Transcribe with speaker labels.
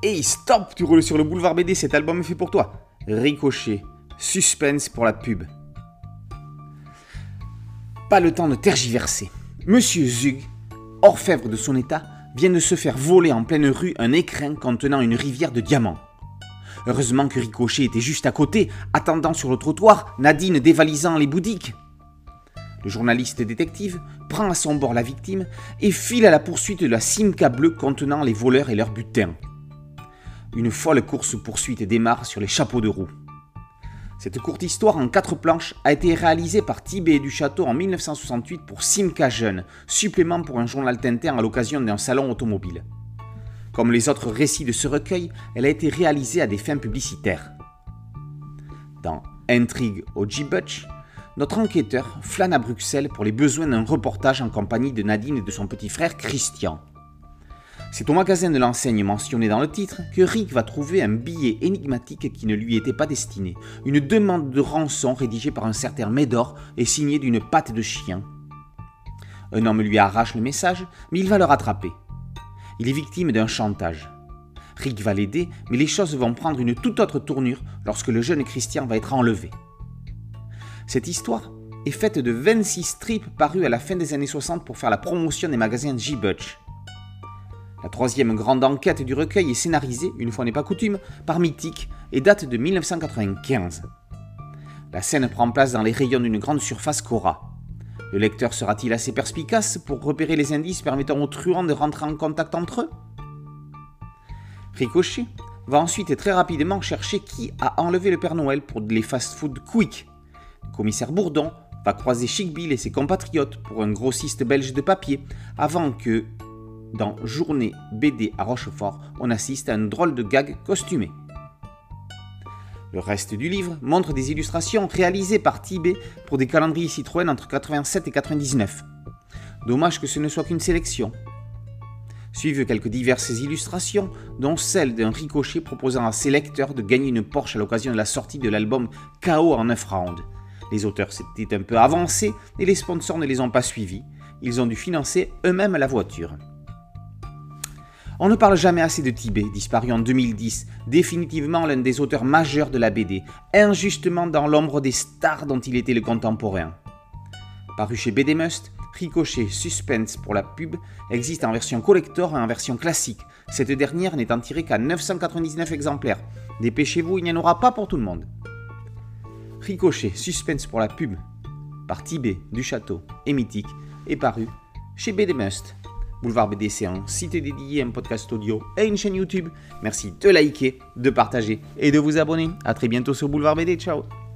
Speaker 1: Hey, stop, tu roules sur le boulevard BD, cet album est fait pour toi. Ricochet, suspense pour la pub. Pas le temps de tergiverser. Monsieur Zug, orfèvre de son état, vient de se faire voler en pleine rue un écrin contenant une rivière de diamants. Heureusement que Ricochet était juste à côté, attendant sur le trottoir, Nadine dévalisant les boudiques. Le journaliste détective prend à son bord la victime et file à la poursuite de la Simca bleue contenant les voleurs et leur butin. Une folle course-poursuite démarre sur les chapeaux de roue. Cette courte histoire en quatre planches a été réalisée par Tibet du Château en 1968 pour Simca Jeune, supplément pour un journal Tintin à l'occasion d'un salon automobile. Comme les autres récits de ce recueil, elle a été réalisée à des fins publicitaires. Dans Intrigue au G-Butch, notre enquêteur flâne à Bruxelles pour les besoins d'un reportage en compagnie de Nadine et de son petit frère Christian. C'est au magasin de l'enseigne mentionné dans le titre que Rick va trouver un billet énigmatique qui ne lui était pas destiné, une demande de rançon rédigée par un certain Médor et signée d'une patte de chien. Un homme lui arrache le message, mais il va le rattraper. Il est victime d'un chantage. Rick va l'aider, mais les choses vont prendre une toute autre tournure lorsque le jeune Christian va être enlevé. Cette histoire est faite de 26 strips parus à la fin des années 60 pour faire la promotion des magasins G-Butch. La troisième grande enquête du recueil est scénarisée, une fois n'est pas coutume, par Mythique et date de 1995. La scène prend place dans les rayons d'une grande surface Cora. Le lecteur sera-t-il assez perspicace pour repérer les indices permettant aux truands de rentrer en contact entre eux? Ricochet va ensuite très rapidement chercher qui a enlevé le Père Noël pour les fast-food quick. Commissaire Bourdon va croiser Chic Bill et ses compatriotes pour un grossiste belge de papier avant que dans Journée BD à Rochefort, on assiste à un drôle de gag costumé. Le reste du livre montre des illustrations réalisées par Tibet pour des calendriers Citroën entre 87 et 99. Dommage que ce ne soit qu'une sélection. Suivent quelques diverses illustrations, dont celle d'un ricochet proposant à ses lecteurs de gagner une Porsche à l'occasion de la sortie de l'album KO en 9 rounds. Les auteurs s'étaient un peu avancés et les sponsors ne les ont pas suivis. Ils ont dû financer eux-mêmes la voiture. On ne parle jamais assez de Tibet, disparu en 2010, définitivement l'un des auteurs majeurs de la BD, injustement dans l'ombre des stars dont il était le contemporain. Paru chez BD Must, Ricochet Suspense pour la pub existe en version collector et en version classique, cette dernière n'étant tirée qu'à 999 exemplaires. Dépêchez-vous, il n'y en aura pas pour tout le monde. Ricochet Suspense pour la pub par Tibet du Château et Mythique est paru chez BD Must. Boulevard BD, c'est un site dédié, un podcast audio et une chaîne YouTube. Merci de liker, de partager et de vous abonner. A très bientôt sur Boulevard BD. Ciao